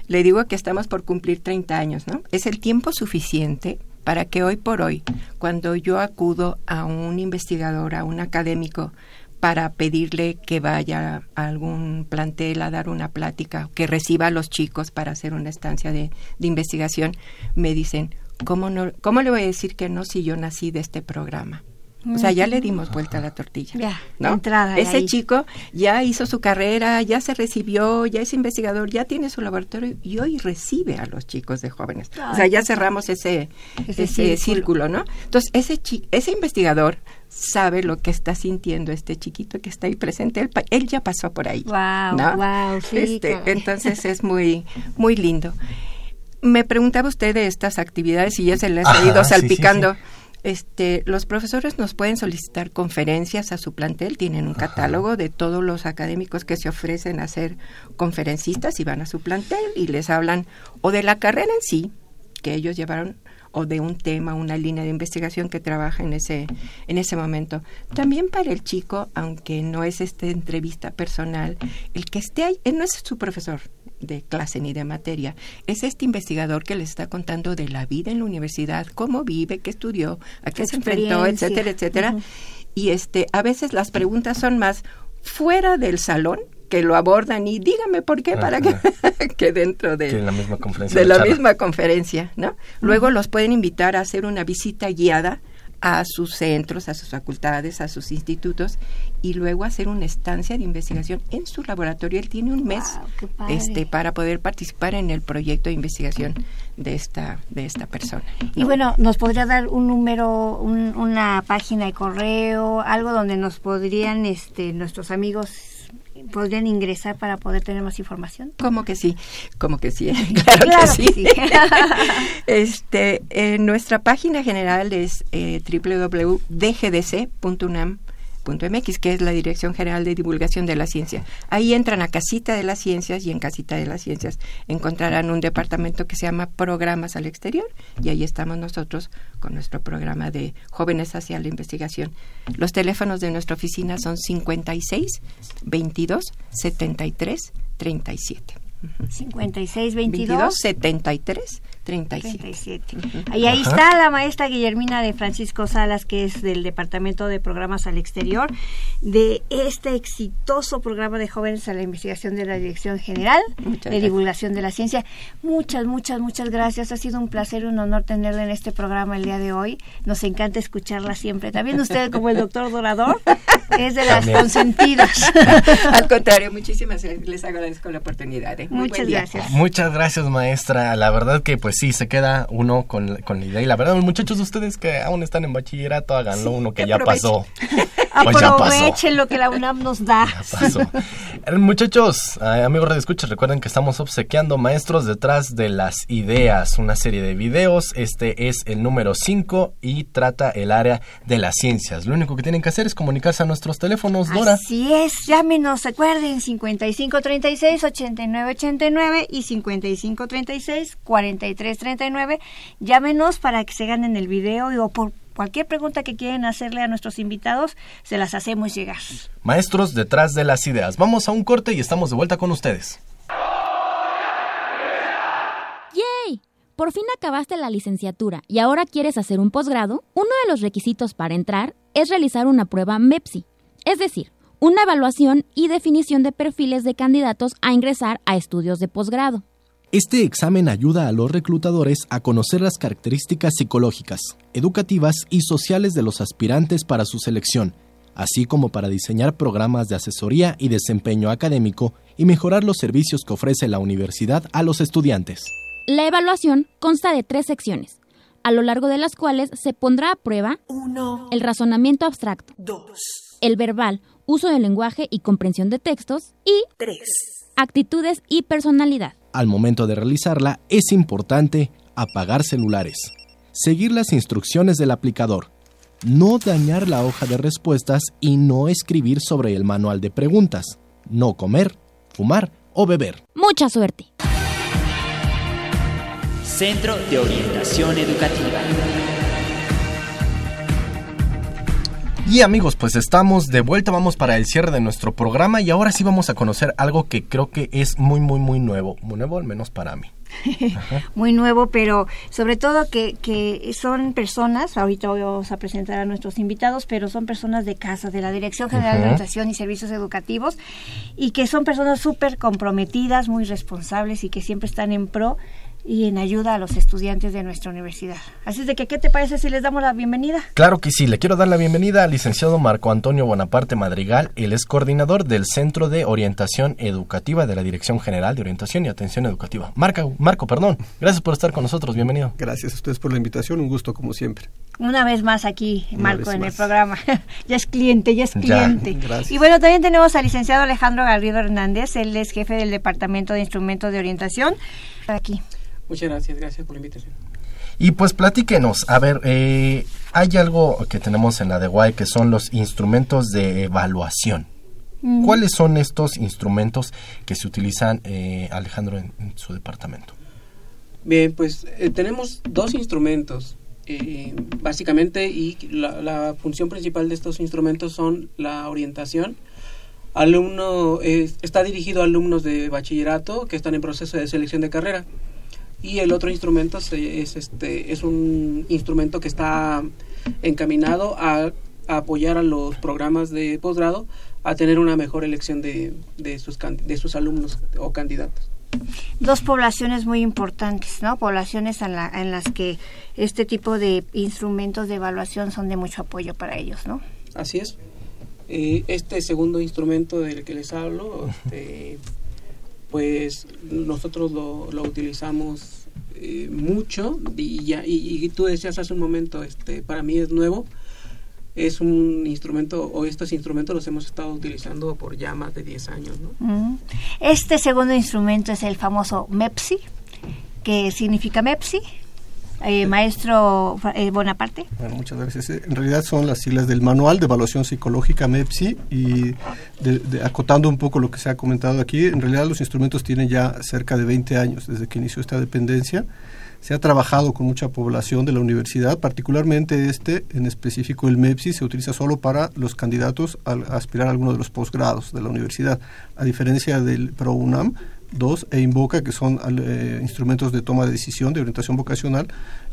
le digo que estamos por cumplir 30 años, ¿no? Es el tiempo suficiente para que hoy por hoy, cuando yo acudo a un investigador, a un académico, para pedirle que vaya a algún plantel a dar una plática, que reciba a los chicos para hacer una estancia de, de investigación, me dicen, ¿cómo, no, ¿cómo le voy a decir que no si yo nací de este programa? O sea, ya le dimos vuelta a la tortilla. Ya, ¿no? entrada. Ese chico ya hizo su carrera, ya se recibió, ya es investigador, ya tiene su laboratorio y hoy recibe a los chicos de jóvenes. o sea, ya cerramos ese, ese, círculo. ¿no? Entonces, ese, ese investigador sabe lo que está sintiendo este chiquito que está ahí presente. Él, él ya pasó por ahí. Wow, ¿no? wow, sí, este, entonces es muy, muy lindo. Me preguntaba usted de estas actividades y ya se les ha ido salpicando. Este, los profesores nos pueden solicitar conferencias a su plantel, tienen un catálogo de todos los académicos que se ofrecen a ser conferencistas y van a su plantel y les hablan o de la carrera en sí que ellos llevaron o de un tema, una línea de investigación que trabaja en ese, en ese momento. También para el chico, aunque no es esta entrevista personal, el que esté ahí, él no es su profesor de clase ni de materia, es este investigador que le está contando de la vida en la universidad, cómo vive, qué estudió, a qué se enfrentó, etcétera, etcétera. Y este, a veces las preguntas son más fuera del salón que lo abordan y dígame por qué para que, [laughs] que dentro de, la misma conferencia de la misma conferencia, ¿no? Luego los pueden invitar a hacer una visita guiada a sus centros, a sus facultades, a sus institutos y luego hacer una estancia de investigación en su laboratorio. Él tiene un mes este, para poder participar en el proyecto de investigación de esta, de esta persona. Y bueno, ¿nos podría dar un número, una página de correo, algo donde nos podrían este, nuestros amigos podrían ingresar para poder tener más información? Como que sí, como que sí, [laughs] [laughs] claro, que sí. [laughs] este, nuestra página general es eh, www.dgdc.unam MX, que es la Dirección General de Divulgación de la Ciencia. Ahí entran a Casita de las Ciencias y en Casita de las Ciencias encontrarán un departamento que se llama Programas al Exterior y ahí estamos nosotros con nuestro programa de Jóvenes hacia la Investigación. Los teléfonos de nuestra oficina son 56 22 73 37. 56 22 73 37. Y ahí está la maestra Guillermina de Francisco Salas, que es del Departamento de Programas al Exterior, de este exitoso programa de jóvenes a la investigación de la Dirección General de Divulgación de la Ciencia. Muchas, muchas, muchas gracias. Ha sido un placer y un honor tenerla en este programa el día de hoy. Nos encanta escucharla siempre. También usted, como el doctor Dorador, es de las consentidas. [laughs] al contrario, muchísimas les agradezco la oportunidad. ¿eh? Muchas gracias. Muchas gracias, maestra. La verdad que pues sí, se queda uno con, con la idea. Y la verdad, muchachos, ustedes que aún están en bachillerato, háganlo uno que ya pasó. Pues Aprovechen lo que la UNAM nos da. Eh, muchachos, eh, amigos de escuchas, recuerden que estamos obsequiando maestros detrás de las ideas, una serie de videos. Este es el número 5 y trata el área de las ciencias. Lo único que tienen que hacer es comunicarse a nuestros teléfonos, Dora. Así es, llámenos, recuerden 5536 8989 y 5536 4339. Llámenos para que se ganen el video o por Cualquier pregunta que quieren hacerle a nuestros invitados, se las hacemos llegar. Maestros detrás de las ideas. Vamos a un corte y estamos de vuelta con ustedes. ¡Yay! Por fin acabaste la licenciatura y ahora quieres hacer un posgrado. Uno de los requisitos para entrar es realizar una prueba MEPSI, es decir, una evaluación y definición de perfiles de candidatos a ingresar a estudios de posgrado. Este examen ayuda a los reclutadores a conocer las características psicológicas, educativas y sociales de los aspirantes para su selección, así como para diseñar programas de asesoría y desempeño académico y mejorar los servicios que ofrece la universidad a los estudiantes. La evaluación consta de tres secciones, a lo largo de las cuales se pondrá a prueba 1. el razonamiento abstracto, 2. el verbal, uso del lenguaje y comprensión de textos y 3. actitudes y personalidad. Al momento de realizarla es importante apagar celulares, seguir las instrucciones del aplicador, no dañar la hoja de respuestas y no escribir sobre el manual de preguntas, no comer, fumar o beber. Mucha suerte. Centro de Orientación Educativa. Y amigos, pues estamos de vuelta, vamos para el cierre de nuestro programa y ahora sí vamos a conocer algo que creo que es muy, muy, muy nuevo, muy nuevo al menos para mí. [laughs] muy nuevo, pero sobre todo que, que son personas, ahorita vamos a presentar a nuestros invitados, pero son personas de casa, de la Dirección General de Educación y Servicios Educativos, y que son personas súper comprometidas, muy responsables y que siempre están en pro y en ayuda a los estudiantes de nuestra universidad. Así es de que, ¿qué te parece si les damos la bienvenida? Claro que sí, le quiero dar la bienvenida al licenciado Marco Antonio Bonaparte Madrigal. Él es coordinador del Centro de Orientación Educativa de la Dirección General de Orientación y Atención Educativa. Marco, Marco, perdón, gracias por estar con nosotros, bienvenido. Gracias a ustedes por la invitación, un gusto como siempre. Una vez más aquí, Marco, en el programa. [laughs] ya es cliente, ya es cliente. gracias. Y bueno, también tenemos al licenciado Alejandro Garrido Hernández, él es jefe del Departamento de Instrumentos de Orientación. Aquí. Muchas gracias, gracias por la invitación. Y pues platíquenos, a ver, eh, hay algo que tenemos en la de Guay que son los instrumentos de evaluación. Mm. ¿Cuáles son estos instrumentos que se utilizan, eh, Alejandro, en, su departamento? Bien, pues eh, tenemos dos instrumentos, básicamente, y la, función principal de estos instrumentos son la orientación. Alumno está dirigido a alumnos de bachillerato que están en proceso de selección de carrera y el otro instrumento es, este, es un instrumento que está encaminado a, apoyar a los programas de posgrado a tener una mejor elección de, de, sus, de sus alumnos o candidatos. dos poblaciones muy importantes, ¿no? Poblaciones en, la, en las que este tipo de instrumentos de evaluación son de mucho apoyo para ellos, ¿no? Así es. Eh, este segundo instrumento del que les hablo, este, pues nosotros lo, lo utilizamos eh, mucho y, ya, y, y, tú decías hace un momento, este, para mí es nuevo. Es un instrumento, o estos instrumentos los hemos estado utilizando por ya más de 10 años. ¿no? Este segundo instrumento es el famoso MEPSI, que significa MEPSI, eh, maestro eh, Bonaparte. Bueno, muchas gracias. En realidad son las siglas del Manual de Evaluación Psicológica MEPSI y de, acotando un poco lo que se ha comentado aquí, en realidad los instrumentos tienen ya cerca de 20 años desde que inició esta dependencia. Se ha trabajado con mucha población de la universidad, particularmente este, en específico el MEPSI, se utiliza solo para los candidatos a, a aspirar a alguno de los posgrados de la universidad, a diferencia del ProUNAM, dos e Invoca, que son eh, instrumentos de toma de decisión, de orientación vocacional.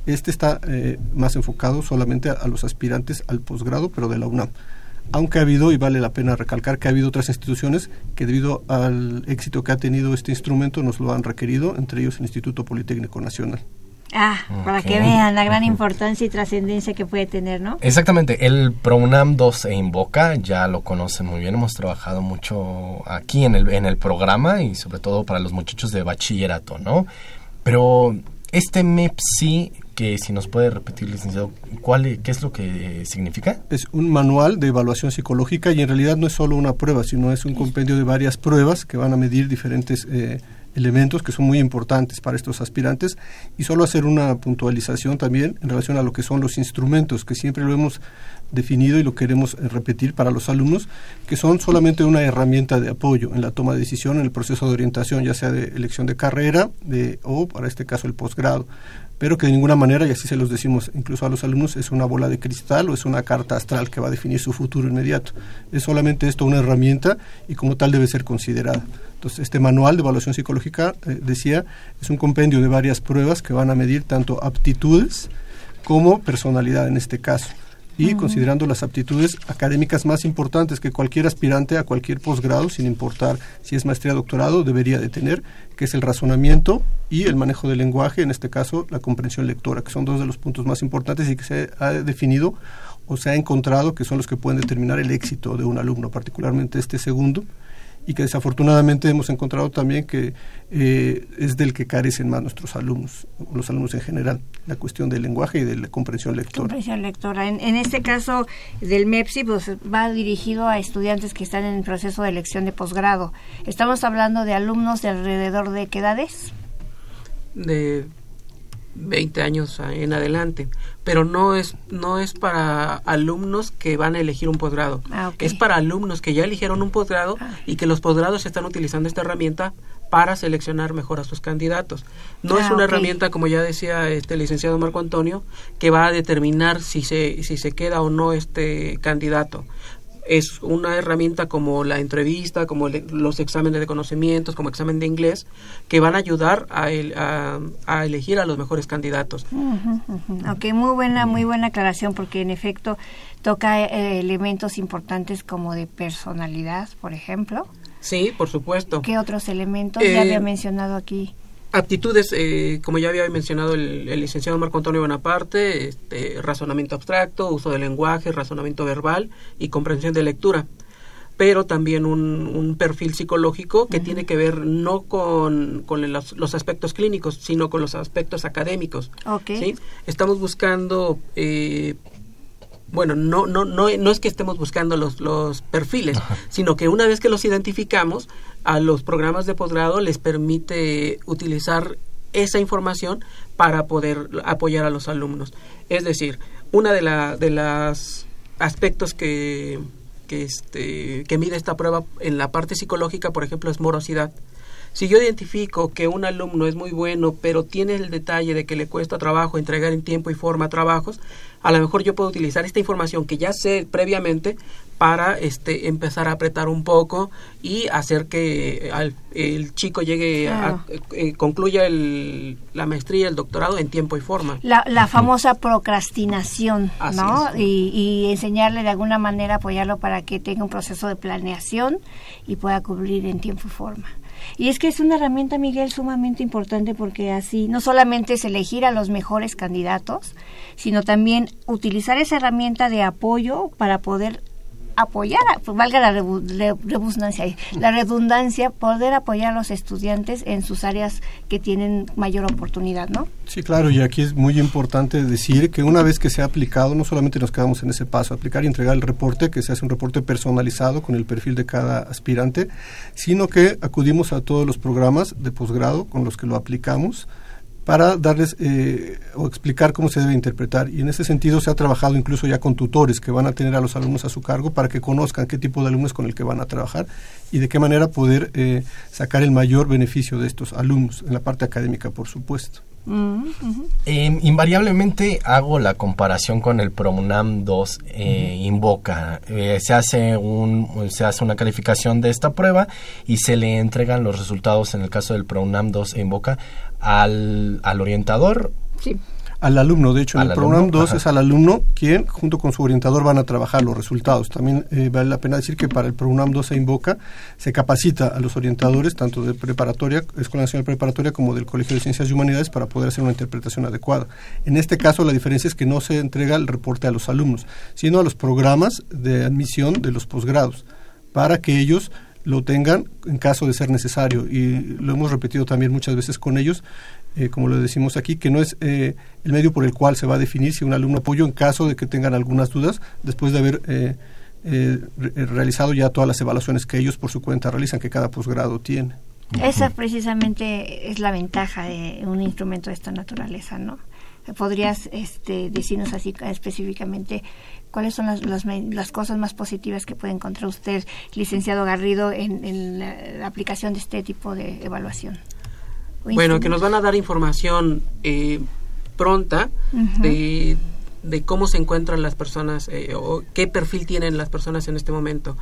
Este está eh, más enfocado solamente a, a, los aspirantes al posgrado, pero de la UNAM. Aunque ha habido, y vale la pena recalcar que ha habido otras instituciones que debido al éxito que ha tenido este instrumento nos lo han requerido, entre ellos el Instituto Politécnico Nacional. Ah, okay. para que vean la gran importancia y trascendencia que puede tener, ¿no? Exactamente, el ProUNAM 2 e Invoca ya lo conocen muy bien, hemos trabajado mucho aquí en el, en el programa y sobre todo para los muchachos de bachillerato, ¿no? Pero este MEPSI, que si nos puede repetir, licenciado, ¿cuál, ¿qué es lo que significa? Es un manual de evaluación psicológica y en realidad no es solo una prueba, sino es un compendio de varias pruebas que van a medir diferentes... Eh, elementos que son muy importantes para estos aspirantes y solo hacer una puntualización también en relación a lo que son los instrumentos que siempre lo hemos definido y lo queremos repetir para los alumnos que son solamente una herramienta de apoyo en la toma de decisión en el proceso de orientación ya sea de elección de carrera de, o para este caso el posgrado pero que de ninguna manera, y así se los decimos incluso a los alumnos, es una bola de cristal o es una carta astral que va a definir su futuro inmediato. Es solamente esto una herramienta y como tal debe ser considerada. Entonces, este manual de evaluación psicológica, eh, decía, es un compendio de varias pruebas que van a medir tanto aptitudes como personalidad en este caso. Y uh -huh. considerando las aptitudes académicas más importantes que cualquier aspirante a cualquier posgrado, sin importar si es maestría o doctorado, debería de tener, que es el razonamiento y el manejo del lenguaje, en este caso la comprensión lectora, que son dos de los puntos más importantes y que se ha definido o se ha encontrado que son los que pueden determinar el éxito de un alumno, particularmente este segundo, y que desafortunadamente hemos encontrado también que eh, es del que carecen más nuestros alumnos, los alumnos en general, la cuestión del lenguaje y de la comprensión lectora. Comprensión lectora. En, en este caso del MEPSI, pues va dirigido a estudiantes que están en el proceso de elección de posgrado. Estamos hablando de alumnos de alrededor de qué edades? De 20 años en adelante, pero no es no es para alumnos que van a elegir un posgrado. Ah, okay. Es para alumnos que ya eligieron un posgrado ah. y que los posgrados están utilizando esta herramienta para seleccionar mejor a sus candidatos. No ah, es una okay. herramienta, como ya decía este licenciado Marco Antonio, que va a determinar si se si se queda o no este candidato es una herramienta como la entrevista, como los exámenes de conocimientos, como examen de inglés, que van a ayudar a, el, a, a elegir a los mejores candidatos. Uh -huh, uh -huh. Ok, muy buena, muy buena aclaración, porque en efecto toca eh, elementos importantes como de personalidad, por ejemplo. Sí, por supuesto. ¿Qué otros elementos? Eh, ya había mencionado aquí aptitudes, eh, como ya había mencionado el, el, licenciado Marco Antonio Bonaparte, este, razonamiento abstracto, uso del lenguaje, razonamiento verbal y comprensión de lectura. Pero también un, un perfil psicológico que uh -huh. tiene que ver no con, con los, los, aspectos clínicos, sino con los aspectos académicos. Okay. ¿sí? Estamos buscando eh, bueno, no, no, no, no es que estemos buscando los, los perfiles, Ajá. sino que una vez que los identificamos, a los programas de posgrado les permite utilizar esa información para poder apoyar a los alumnos. Es decir, una de, la, de las aspectos que, que, este, que mide esta prueba en la parte psicológica, por ejemplo, es morosidad. Si yo identifico que un alumno es muy bueno, pero tiene el detalle de que le cuesta trabajo entregar en tiempo y forma trabajos, a lo mejor yo puedo utilizar esta información que ya sé previamente para este empezar a apretar un poco y hacer que al, el chico llegue claro. a eh, concluya el, la maestría, el doctorado en tiempo y forma. La, la famosa procrastinación, Así ¿no? Es. Y, y, enseñarle de alguna manera, apoyarlo para que tenga un proceso de planeación y pueda cubrir en tiempo y forma. Y es que es una herramienta, Miguel, sumamente importante porque así no solamente es elegir a los mejores candidatos, sino también utilizar esa herramienta de apoyo para poder apoyar, pues valga la redundancia, la redundancia, poder apoyar a los estudiantes en sus áreas que tienen mayor oportunidad, ¿no? Sí, claro, y aquí es muy importante decir que una vez que se ha aplicado, no solamente nos quedamos en ese paso, aplicar y entregar el reporte, que se hace un reporte personalizado con el perfil de cada aspirante, sino que acudimos a todos los programas de posgrado con los que lo aplicamos, para darles eh, o explicar cómo se debe interpretar. Y en ese sentido se ha trabajado incluso ya con tutores que van a tener a los alumnos a su cargo para que conozcan qué tipo de alumnos con el que van a trabajar y de qué manera poder eh, sacar el mayor beneficio de estos alumnos, en la parte académica, por supuesto. Em, invariablemente hago la comparación con el PROMUNAM 2 eh, Invoca. Eh, se, hace un, se hace una calificación de esta prueba y se le entregan los resultados, en el caso del PROMUNAM 2 Invoca, al, al orientador. Sí al alumno. De hecho, en el programa 2 es al alumno quien, junto con su orientador, van a trabajar los resultados. También eh, vale la pena decir que para el programa 2 se invoca, se capacita a los orientadores, tanto de preparatoria, Escuela Nacional Preparatoria, como del Colegio de Ciencias y Humanidades, para poder hacer una interpretación adecuada. En este caso, la diferencia es que no se entrega el reporte a los alumnos, sino a los programas de admisión de los posgrados, para que ellos lo tengan en caso de ser necesario. Y lo hemos repetido también muchas veces con ellos, eh, como lo decimos aquí, que no es eh, el medio por el cual se va a definir si un alumno apoyo en caso de que tengan algunas dudas después de haber eh, realizado ya todas las evaluaciones que ellos por su cuenta realizan, que cada posgrado tiene. Esa precisamente es la ventaja de un instrumento de esta naturaleza, ¿no? ¿Podrías este, decirnos así específicamente cuáles son las, las, cosas más positivas que puede encontrar usted, licenciado Garrido, en la aplicación de este tipo de evaluación? Bueno, que nos van a dar información eh, pronta de, cómo se encuentran las personas eh, o qué perfil tienen las personas en este momento.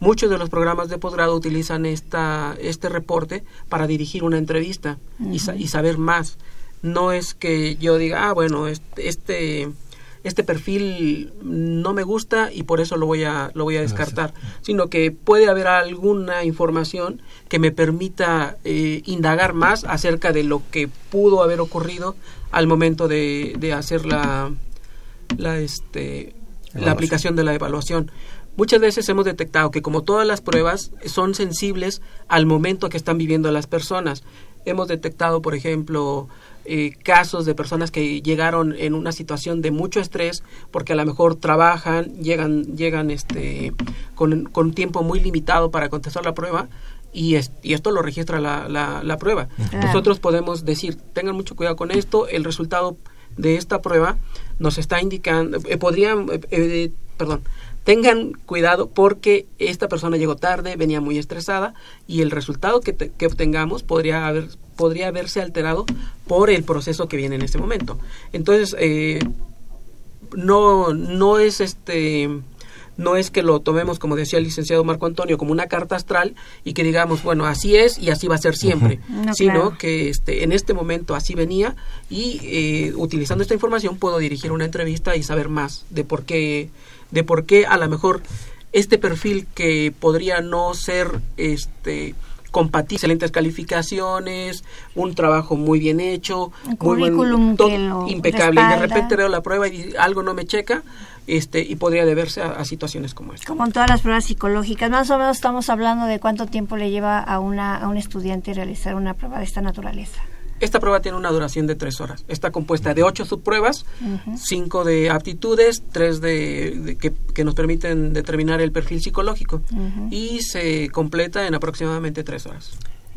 Muchos de los programas de posgrado utilizan esta, este reporte para dirigir una entrevista y, y, saber más. No es que yo diga, ah, bueno, este, este perfil no me gusta y por eso lo voy a lo voy a descartar sino que puede haber alguna información que me permita eh, indagar más acerca de lo que pudo haber ocurrido al momento de, de hacer la la este la aplicación de la evaluación. Muchas veces hemos detectado que como todas las pruebas son sensibles al momento que están viviendo las personas. Hemos detectado, por ejemplo, eh, casos de personas que llegaron en una situación de mucho estrés porque a lo mejor trabajan, llegan, llegan este, con, con tiempo muy limitado para contestar la prueba y, y esto lo registra la, la, prueba. Nosotros podemos decir, tengan mucho cuidado con esto, el resultado de esta prueba nos está indicando, eh, podrían, eh, perdón, tengan cuidado porque esta persona llegó tarde, venía muy estresada y el resultado que, que obtengamos podría haber podría verse alterado por el proceso que viene en este momento. Entonces, eh, no, no es este no es que lo tomemos, como decía el licenciado Marco Antonio, como una carta astral y que digamos, bueno, así es y así va a ser siempre, [laughs] sino que este, en este momento así venía y eh, utilizando esta información puedo dirigir una entrevista y saber más de por qué, de por qué a lo mejor este perfil que podría no ser este compatible, excelentes calificaciones, un trabajo muy bien hecho, un currículum impecable. Y de repente veo la prueba y algo no me checa, este, y podría deberse a, situaciones como esta. Como en todas las pruebas psicológicas, más o menos estamos hablando de cuánto tiempo le lleva a, una, a un estudiante realizar una prueba de esta naturaleza. Esta prueba tiene una duración de tres horas. Está compuesta de ocho subpruebas, cinco de aptitudes, tres de, que, nos permiten determinar el perfil psicológico y se completa en aproximadamente tres horas.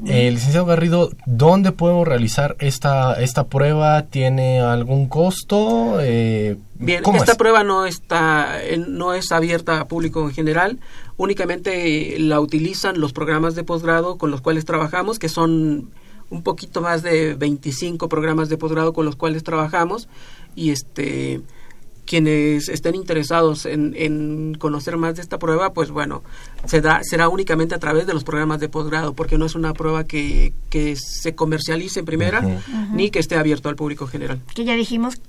Eh, licenciado Garrido, ¿dónde podemos realizar esta, esta prueba? ¿Tiene algún costo? Eh, Bien, esta prueba no está, no es abierta a público en general, únicamente la utilizan los programas de posgrado con los cuales trabajamos, que son un poquito más de 25 programas de posgrado con los cuales trabajamos y este quienes estén interesados en, conocer más de esta prueba, pues bueno, se da, será únicamente a través de los programas de posgrado, porque no es una prueba que, que se comercialice en primera, ni que esté abierto al público general. Que ya dijimos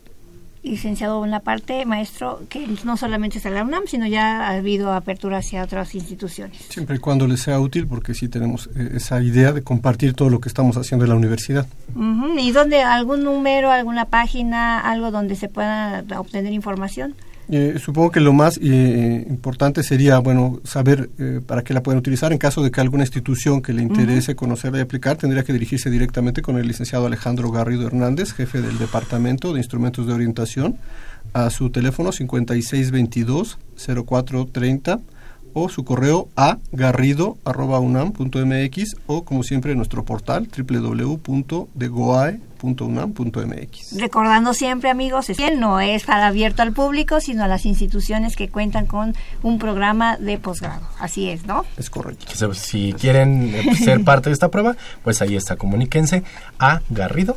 licenciado Bonaparte, maestro, que no solamente está en la UNAM, sino ya ha habido apertura hacia otras instituciones. Siempre y cuando les sea útil, porque sí tenemos eh, esa idea de compartir todo lo que estamos haciendo en la universidad. Ujú, ¿Y dónde algún número, alguna página, algo donde se pueda obtener información? Eh, supongo que lo más eh, importante sería, bueno, saber eh, para qué la pueden utilizar. En caso de que alguna institución que le interese conocerla y aplicar, tendría que dirigirse directamente con el licenciado Alejandro Garrido Hernández, jefe del Departamento de Instrumentos de Orientación, a su teléfono 5622-0430 o su correo a garrido.unam.mx o como siempre nuestro portal www.degoae.unam.mx. Recordando siempre, amigos, es que no es para abierto al público, sino a las instituciones que cuentan con un programa de posgrado. Así es, ¿no? Es correcto. Si- Si quieren eh, [laughs] ser parte de esta prueba, pues ahí está, comuníquense a Garrido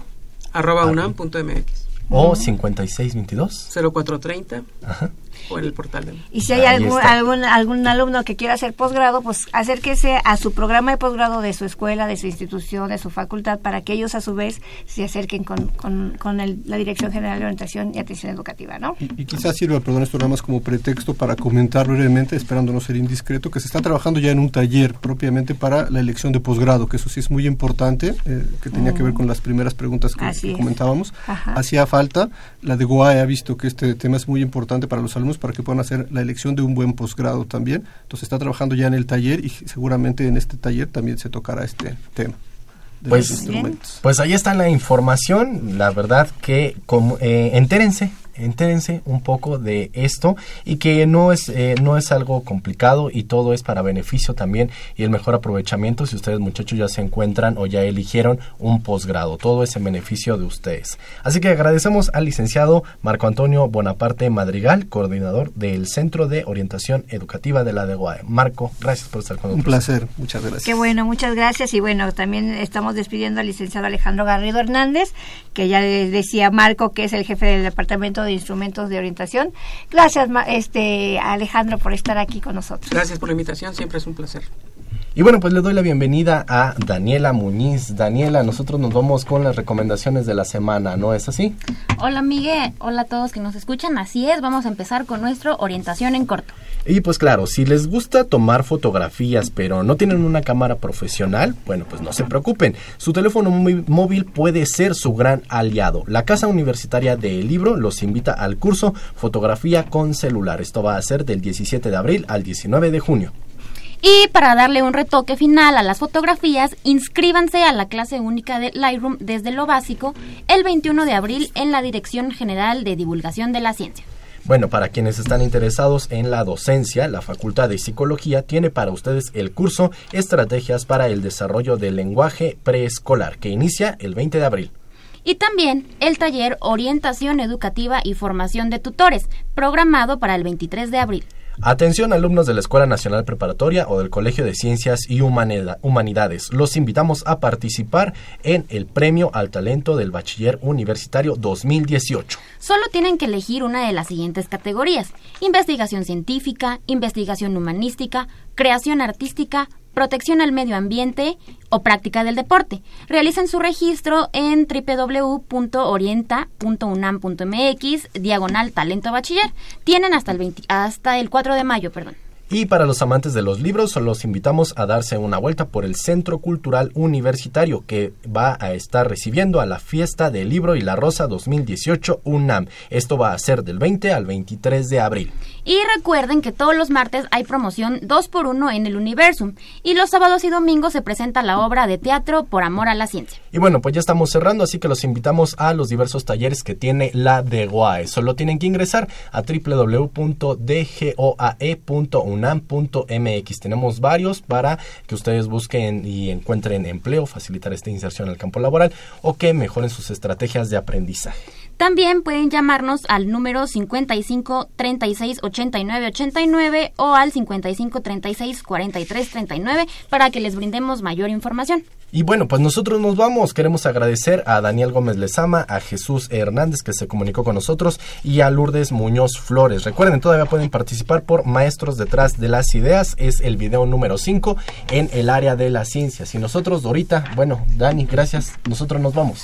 arroba unam.mx o 5622. 0430 Ajá. O en el portal de Y si hay algún, algún, algún alumno que quiera hacer posgrado, pues acérquese a su programa de posgrado de su escuela, de su institución, de su facultad, para que ellos a su vez se acerquen con, con, con el- la Dirección General de Orientación y Atención Educativa, ¿no? Y, y quizás sirva, perdón, esto nada más como pretexto para comentar brevemente, esperando no ser indiscreto, que se está trabajando ya en un taller propiamente para la elección de posgrado, que eso sí es muy importante, eh, que tenía que ver con las primeras preguntas que, que comentábamos. Ajá. Hacía falta, la de GOAE ha visto que este tema es muy importante para los alumnos para que puedan hacer la elección de un buen posgrado también. Entonces está trabajando ya en el taller y seguramente en este taller también se tocará este tema. de Pues, los instrumentos. pues ahí está la información. La verdad que como, eh, entérense, entérense un poco de esto y que no es, eh, no es algo complicado y todo es para beneficio también y el mejor aprovechamiento si ustedes muchachos ya se encuentran o ya eligieron un posgrado. Todo es en beneficio de ustedes. Así que agradecemos al licenciado Marco Antonio Bonaparte Madrigal, coordinador del Centro de Orientación Educativa de la DEGUAE. Marco, gracias por estar con Un nosotros. placer, muchas gracias. Qué bueno, muchas gracias. Y bueno, también estamos despidiendo al licenciado Alejandro Garrido Hernández, que ya les decía Marco, que es el jefe del Departamento de Instrumentos de Orientación. Gracias, Ma- este Alejandro, por estar aquí con nosotros. Gracias por la invitación, siempre es un placer. Y bueno, pues le doy la bienvenida a Daniela Muñiz. Daniela, nosotros nos vamos con las recomendaciones de la semana, ¿no es así? Hola Miguel, hola a todos que nos escuchan. Así es, vamos a empezar con nuestro orientación en corto. Y pues claro, si les gusta tomar fotografías pero no tienen una cámara profesional, bueno, pues no se preocupen. Su teléfono móvil- puede ser su gran aliado. La Casa Universitaria del Libro los invita al curso Fotografía con celular. Esto va a ser del 17 de abril al 19 de junio. Y para darle un retoque final a las fotografías, inscríbanse a la clase única de Lightroom desde lo básico el 21 de abril en la Dirección General de Divulgación de la Ciencia. Bueno, para quienes están interesados en la docencia, la Facultad de Psicología tiene para ustedes el curso Estrategias para el Desarrollo del Lenguaje Preescolar, que inicia el 20 de abril. Y también el taller Orientación Educativa y Formación de Tutores, programado para el 23 de abril. Atención alumnos de la Escuela Nacional Preparatoria o del Colegio de Ciencias y Humanida- Humanidades. Los invitamos a participar en el Premio al Talento del Bachiller Universitario 2018. Solo tienen que elegir una de las siguientes categorías. Investigación científica, investigación humanística, creación artística, protección al medio ambiente o práctica del deporte. Realicen su registro en www.orienta.unam.mx, diagonal talento bachiller. Tienen hasta el, 20 hasta el 4 de mayo, perdón. Y para los amantes de los libros, los invitamos a darse una vuelta por el Centro Cultural Universitario que va a estar recibiendo a la Fiesta del Libro y la Rosa 2018 UNAM. Esto va a ser del 20 al 23 de abril. Y recuerden que todos los martes hay promoción 2x1 en el Universum y los sábados y domingos se presenta la obra de teatro Por Amor a la Ciencia. Y bueno, pues ya estamos cerrando, así que los invitamos a los diversos talleres que tiene la DEGOAE. Solo tienen que ingresar a www.dgoae.unam.mx. Tenemos varios para que ustedes busquen y encuentren empleo, facilitar esta inserción al campo laboral o que mejoren sus estrategias de aprendizaje. También pueden llamarnos al número 55 36 89 89 o al 55 36 43 39 para que les brindemos mayor información. Y bueno, pues nosotros nos vamos. Queremos agradecer a Daniel Gómez Lezama, a Jesús Hernández que se comunicó con nosotros y a Lourdes Muñoz Flores. Recuerden, todavía pueden participar por Maestros detrás de las ideas. Es el video número 5 en el área de las ciencias. Y nosotros, Dorita, bueno, Dani, gracias. Nosotros nos vamos.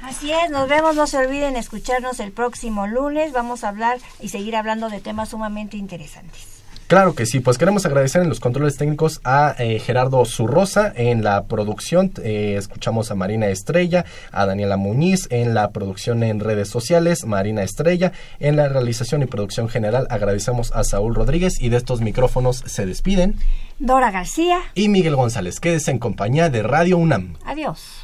Así es, nos vemos, no se olviden escucharnos el próximo lunes, vamos a hablar y seguir hablando de temas sumamente interesantes. Claro que sí, pues queremos agradecer en los controles técnicos a eh, Gerardo Zurrosa en la producción, eh, escuchamos a Marina Estrella, a Daniela Muñiz en la producción en redes sociales, Marina Estrella en la realización y producción general, agradecemos a Saúl Rodríguez y de estos micrófonos se despiden. Dora García. Y Miguel González, quédese en compañía de Radio UNAM. Adiós.